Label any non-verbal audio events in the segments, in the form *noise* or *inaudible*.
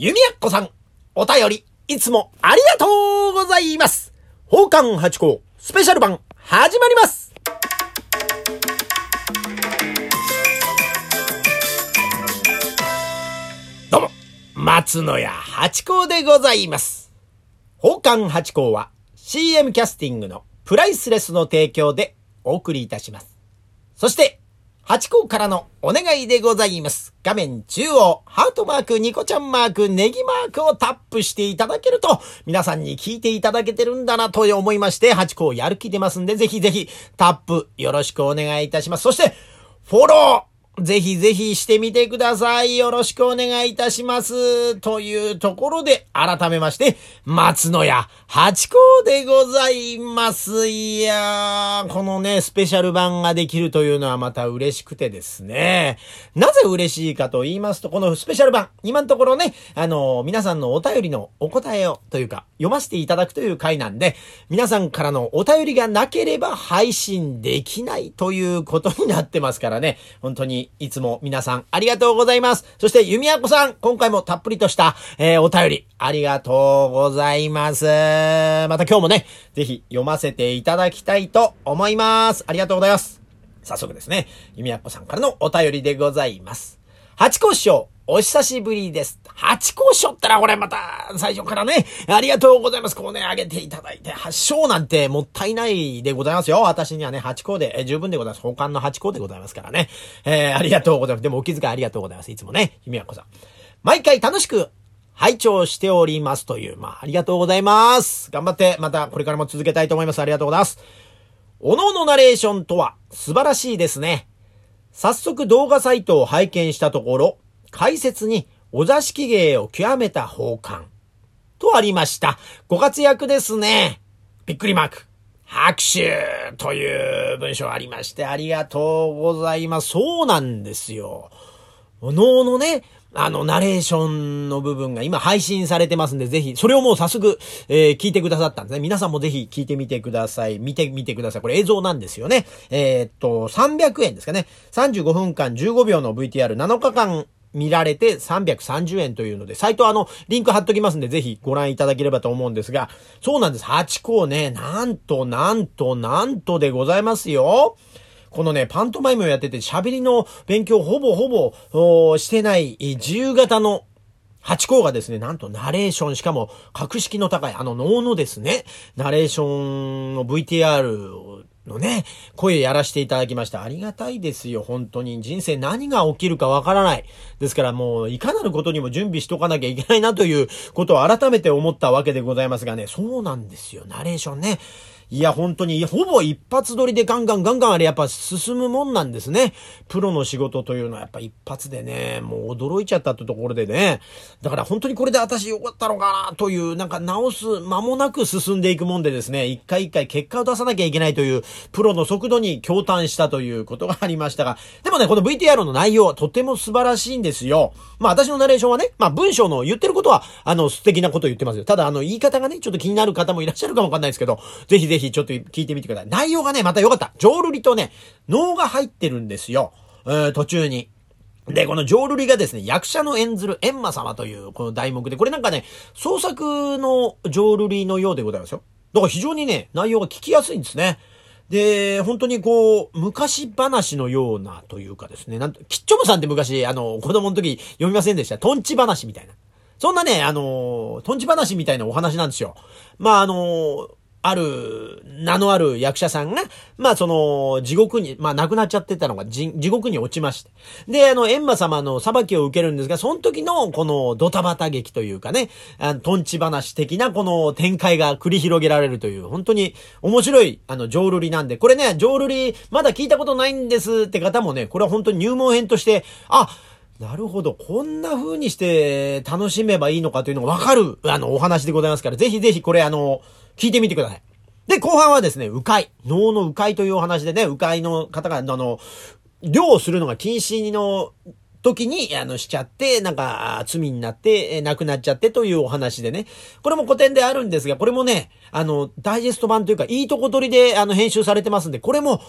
弓矢子さん、お便り、いつもありがとうございます。宝冠八甲スペシャル版、始まりますどうも、松野屋八甲でございます。宝冠八甲は CM キャスティングのプライスレスの提供でお送りいたします。そして、八甲からのお願いでございます。画面中央、ハートマーク、ニコちゃんマーク、ネギマークをタップしていただけると、皆さんに聞いていただけてるんだなと思いまして、八甲やる気出ますんで、ぜひぜひタップよろしくお願いいたします。そして、フォローぜひぜひしてみてください。よろしくお願いいたします。というところで、改めまして、松野屋八甲でございます。いやー、このね、スペシャル版ができるというのはまた嬉しくてですね。なぜ嬉しいかと言いますと、このスペシャル版、今のところね、あの、皆さんのお便りのお答えを、というか、読ませていただくという回なんで、皆さんからのお便りがなければ配信できないということになってますからね。本当にいつも皆さんありがとうございます。そして、弓矢子さん、今回もたっぷりとした、えー、お便り、ありがとうございます。えーまた今日もね、ぜひ読ませていただきたいと思います。ありがとうございます。早速ですね、弓矢子さんからのお便りでございます。八甲師匠、お久しぶりです。八甲師匠ったらこれまた最初からね、ありがとうございます。こうね、あげていただいて、八章なんてもったいないでございますよ。私にはね、八甲で、え十分でございます。保管の八甲でございますからね。えー、ありがとうございます。でもお気遣いありがとうございます。いつもね、弓矢子さん。毎回楽しく拝聴しておりますという、まあ、ありがとうございます。頑張って、またこれからも続けたいと思います。ありがとうございます。おののナレーションとは素晴らしいですね。早速動画サイトを拝見したところ、解説にお座敷芸を極めた宝冠とありました。ご活躍ですね。びっくりマーク。拍手という文章ありましてありがとうございます。そうなんですよ。おのおのね、あの、ナレーションの部分が今配信されてますんで、ぜひ、それをもう早速、えー、聞いてくださったんですね。皆さんもぜひ聞いてみてください。見てみてください。これ映像なんですよね。えー、っと、300円ですかね。35分間15秒の VTR7 日間見られて330円というので、サイトあの、リンク貼っときますんで、ぜひご覧いただければと思うんですが、そうなんです。8校ね、なんと、なんと、なんとでございますよ。このね、パントマイムをやってて喋りの勉強ほぼほぼしてない自由形の八校がですね、なんとナレーション、しかも格式の高いあの脳のですね、ナレーションの VTR のね、声やらせていただきました。ありがたいですよ、本当に。人生何が起きるかわからない。ですからもう、いかなることにも準備しとかなきゃいけないなということを改めて思ったわけでございますがね、そうなんですよ、ナレーションね。いや、本当に、ほぼ一発撮りでガンガンガンガンあれやっぱ進むもんなんですね。プロの仕事というのはやっぱ一発でね、もう驚いちゃったってところでね。だから本当にこれで私よかったのかなという、なんか直す間もなく進んでいくもんでですね、一回一回結果を出さなきゃいけないという、プロの速度に驚嘆したということがありましたが、でもね、この VTR の内容はとても素晴らしいんですよ。まあ私のナレーションはね、まあ文章の言ってることは、あの素敵なこと言ってますよ。ただあの言い方がね、ちょっと気になる方もいらっしゃるかもわかんないですけど、ぜひぜひひちょっと聞いてみてください。内容がね、また良かった。浄瑠璃とね、能が入ってるんですよ。えー、途中に。で、この浄瑠璃がですね、役者の演ずる閻魔様というこの題目で、これなんかね、創作の浄瑠璃のようでございますよ。だから非常にね、内容が聞きやすいんですね。で、本当にこう、昔話のようなというかですね、なんと、キッチョムさんって昔、あの、子供の時読みませんでした？トンチ話みたいな。そんなね、あの、トンチ話みたいなお話なんですよ。まあ、あの、ある、名のある役者さんが、まあその、地獄に、まあ亡くなっちゃってたのが地獄に落ちまして。で、あの、閻魔様の裁きを受けるんですが、その時のこのドタバタ劇というかね、あの、トンチ話的なこの展開が繰り広げられるという、本当に面白い、あの、浄瑠璃なんで、これね、浄瑠璃、まだ聞いたことないんですって方もね、これは本当に入門編として、あ、なるほど。こんな風にして楽しめばいいのかというのがわかる、あの、お話でございますから、ぜひぜひこれあの、聞いてみてください。で、後半はですね、迂回。能の迂回というお話でね、迂回の方が、あの、漁をするのが禁止の時に、あの、しちゃって、なんか、罪になって、亡くなっちゃってというお話でね。これも古典であるんですが、これもね、あの、ダイジェスト版というか、いいとこ取りで、あの、編集されてますんで、これも、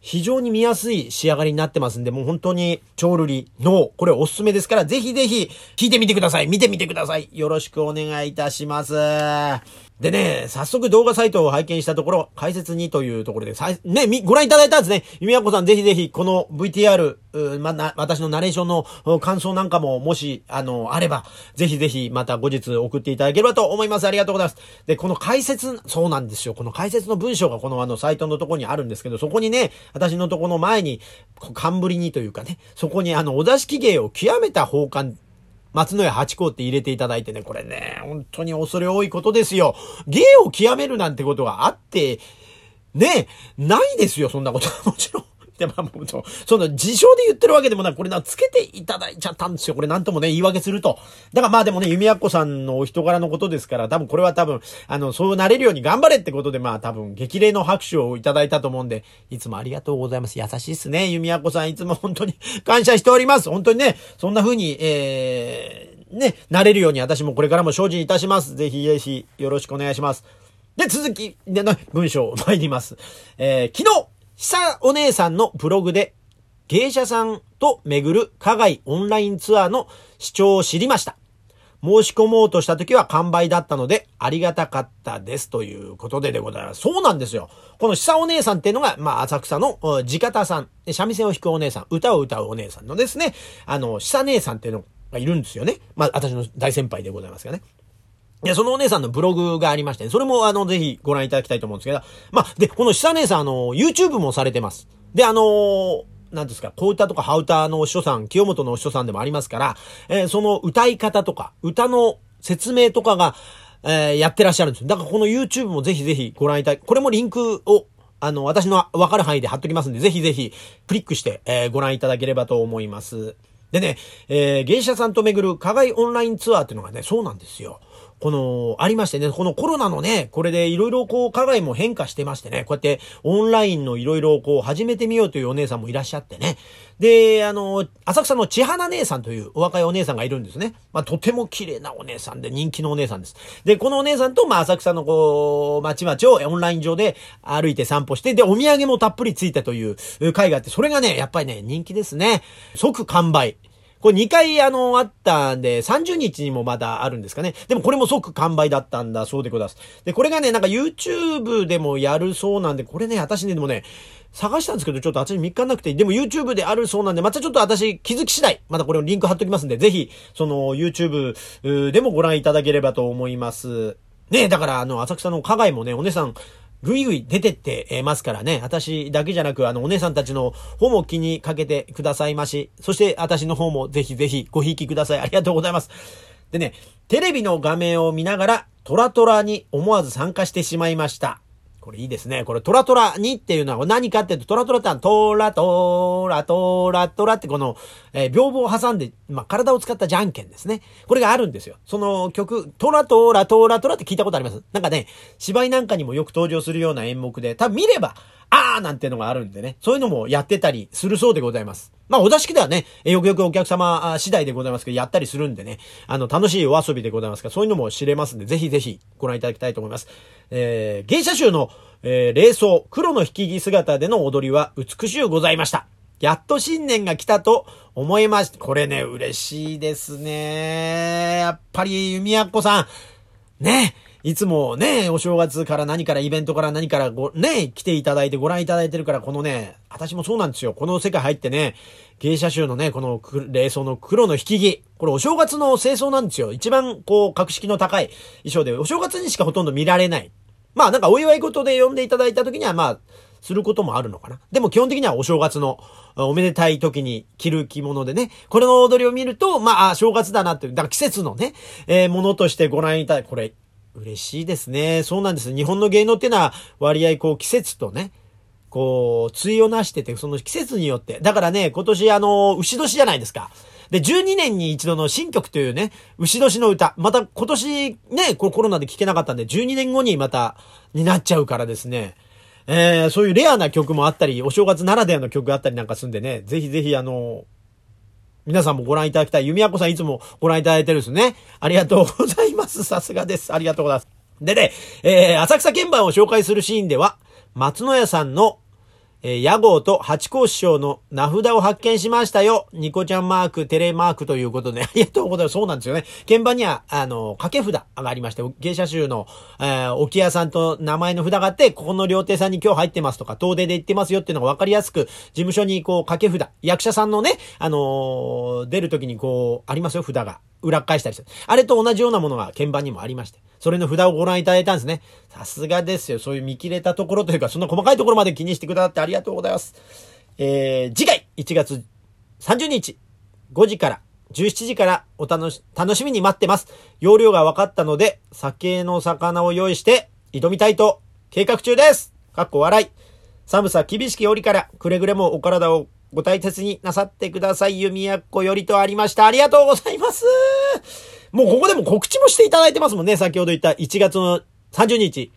非常に見やすい仕上がりになってますんで、もう本当に超瑠璃の、これおすすめですから、ぜひぜひ聞いてみてください。見てみてください。よろしくお願いいたします。でね、早速動画サイトを拝見したところ、解説にというところで、ね、ご覧いただいたんですね。弓矢子さんぜひぜひ、この VTR、ま、な、私のナレーションの感想なんかも、もし、あの、あれば、ぜひぜひ、また後日送っていただければと思います。ありがとうございます。で、この解説、そうなんですよ。この解説の文章がこのあの、サイトのところにあるんですけど、そこにね、私のところの前に、冠にというかね、そこにあの、お座敷芸を極めた奉還松野屋八甲って入れていただいてね、これね、本当に恐れ多いことですよ。芸を極めるなんてことがあって、ね、ないですよ、そんなことは *laughs* もちろん。で、まあ、もう、その、自称で言ってるわけでもなく、これな、つけていただいちゃったんですよ。これなんともね、言い訳すると。だからまあでもね、弓矢子さんのお人柄のことですから、多分これは多分、あの、そうなれるように頑張れってことで、まあ多分、激励の拍手をいただいたと思うんで、いつもありがとうございます。優しいっすね。弓矢子さん、いつも本当に感謝しております。本当にね、そんな風に、えー、ね、なれるように私もこれからも精進いたします。ぜひぜひ、よろしくお願いします。で、続き、での、文章参ります。えー、昨日、久お姉さんのブログで、芸者さんと巡る課外オンラインツアーの視聴を知りました。申し込もうとした時は完売だったので、ありがたかったですということででございます。そうなんですよ。この久お姉さんっていうのが、まあ、浅草の地方さん、三味線を弾くお姉さん、歌を歌うお姉さんのですね、あの、久姉さんっていうのがいるんですよね。まあ、私の大先輩でございますがね。いや、そのお姉さんのブログがありまして、ね、それもあの、ぜひご覧いただきたいと思うんですけど、まあ、で、この久姉さん、あの、YouTube もされてます。で、あのー、なんですか、小歌とかハウターのお師匠さん、清本のお師匠さんでもありますから、えー、その歌い方とか、歌の説明とかが、えー、やってらっしゃるんですだからこの YouTube もぜひぜひご覧いただき、これもリンクを、あの、私のわかる範囲で貼っときますんで、ぜひぜひクリックして、えー、ご覧いただければと思います。でね、えー、芸者さんと巡る課外オンラインツアーっていうのがね、そうなんですよ。この、ありましてね、このコロナのね、これでいろいろこう、課外も変化してましてね、こうやってオンラインのいろいろこう、始めてみようというお姉さんもいらっしゃってね。で、あの、浅草の千花姉さんというお若いお姉さんがいるんですね。まあ、とても綺麗なお姉さんで人気のお姉さんです。で、このお姉さんと、まあ、浅草のこう、街々をオンライン上で歩いて散歩して、で、お土産もたっぷりついたという会があって、それがね、やっぱりね、人気ですね。即完売。これ2回あの、あったんで、30日にもまだあるんですかね。でもこれも即完売だったんだそうでございます。で、これがね、なんか YouTube でもやるそうなんで、これね、私ね、でもね、探したんですけど、ちょっと私3日なくて、でも YouTube であるそうなんで、またちょっと私気づき次第、またこれをリンク貼っときますんで、ぜひ、その YouTube でもご覧いただければと思います。ねだからあの、浅草の加害もね、お姉さん、ぐいぐい出てってますからね。私だけじゃなく、あの、お姉さんたちの方も気にかけてくださいまし。そして、私の方もぜひぜひごひいきください。ありがとうございます。でね、テレビの画面を見ながら、トラトラに思わず参加してしまいました。これいいですね。これトラトラにっていうのは何かっていうと、トラトラってのはトラトラトラトラってこの、えー、屏風を挟んで、まあ、体を使ったじゃんけんですね。これがあるんですよ。その曲、トラトラトラトラって聞いたことあります？なんかね、芝居なんかにもよく登場するような演目で、多分見れば、あーなんていうのがあるんでね、そういうのもやってたりするそうでございます。まあ、お座敷ではね、よくよくお客様次第でございますけど、やったりするんでね、あの、楽しいお遊びでございますから、そういうのも知れますんで、ぜひぜひご覧いただきたいと思います。えー、芸者集の、えー、霊装、黒の引き着姿での踊りは美しゅうございました。やっと新年が来たと思いました。これね、嬉しいですね。やっぱり、弓矢子さん、ね、いつもね、お正月から何からイベントから何からご、ね、来ていただいてご覧いただいてるから、このね、私もそうなんですよ。この世界入ってね、芸者集のね、この霊装の黒の引き着。これお正月の清掃なんですよ。一番こう、格式の高い衣装で、お正月にしかほとんど見られない。まあなんかお祝い事で呼んでいただいた時にはまあ、することもあるのかな。でも基本的にはお正月のおめでたい時に着る着物でね、これの踊りを見ると、まあ、正月だなっていう、だから季節のね、えー、ものとしてご覧いただこれ、嬉しいですね。そうなんです。日本の芸能っていうのは割合こう季節とね、こう、対をなしてて、その季節によって。だからね、今年あの、牛年じゃないですか。で、12年に一度の新曲というね、牛年の歌。また今年ね、こコロナで聴けなかったんで、12年後にまた、になっちゃうからですね。えー、そういうレアな曲もあったり、お正月ならではの曲があったりなんかすんでね、ぜひぜひあの、皆さんもご覧いただきたい。弓矢子さんいつもご覧いただいてるんですね。ありがとうございます。さすがです。ありがとうございます。でね、えー、浅草鍵盤を紹介するシーンでは、松野屋さんの、えー、屋号と八甲師匠の名札を発見しましたよ。ニコちゃんマーク、テレマークということで、ありがとうございます。そうなんですよね。鍵盤には、あの、掛け札がありまして、芸者集の、えー、置屋さんと名前の札があって、ここの料亭さんに今日入ってますとか、東出で行ってますよっていうのが分かりやすく、事務所にこう、掛け札、役者さんのね、あのー、出るときにこう、ありますよ、札が。裏返したりする。あれと同じようなものが鍵盤にもありまして、それの札をご覧いただいたんですね。さすがですよ。そういう見切れたところというか、そんな細かいところまで気にしてくださってありがとうございます。えー、次回、1月30日、5時から、17時からお楽し、楽しみに待ってます。容量が分かったので、酒の魚を用意して挑みたいと計画中です。かっこ笑い。寒さ厳しき折から、くれぐれもお体をご大切になさってください。弓矢子よりとありました。ありがとうございます。もうここでも告知もしていただいてますもんね。先ほど言った1月の30日、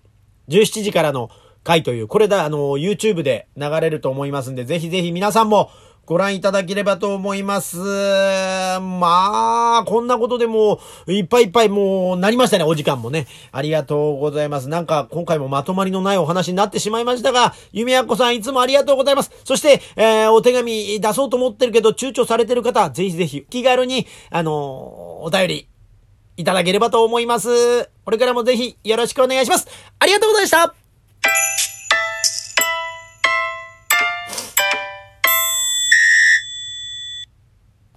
17時からの回という、これだ、あの、YouTube で流れると思いますんで、ぜひぜひ皆さんもご覧いただければと思います。まあ、こんなことでもう、いっぱいいっぱいもうなりましたね、お時間もね。ありがとうございます。なんか、今回もまとまりのないお話になってしまいましたが、ゆめやっこさんいつもありがとうございます。そして、えー、お手紙出そうと思ってるけど、躊躇されてる方、ぜひぜひ、気軽に、あのー、お便り、いただければと思います。これからもぜひよろしくお願いします。ありがとうございました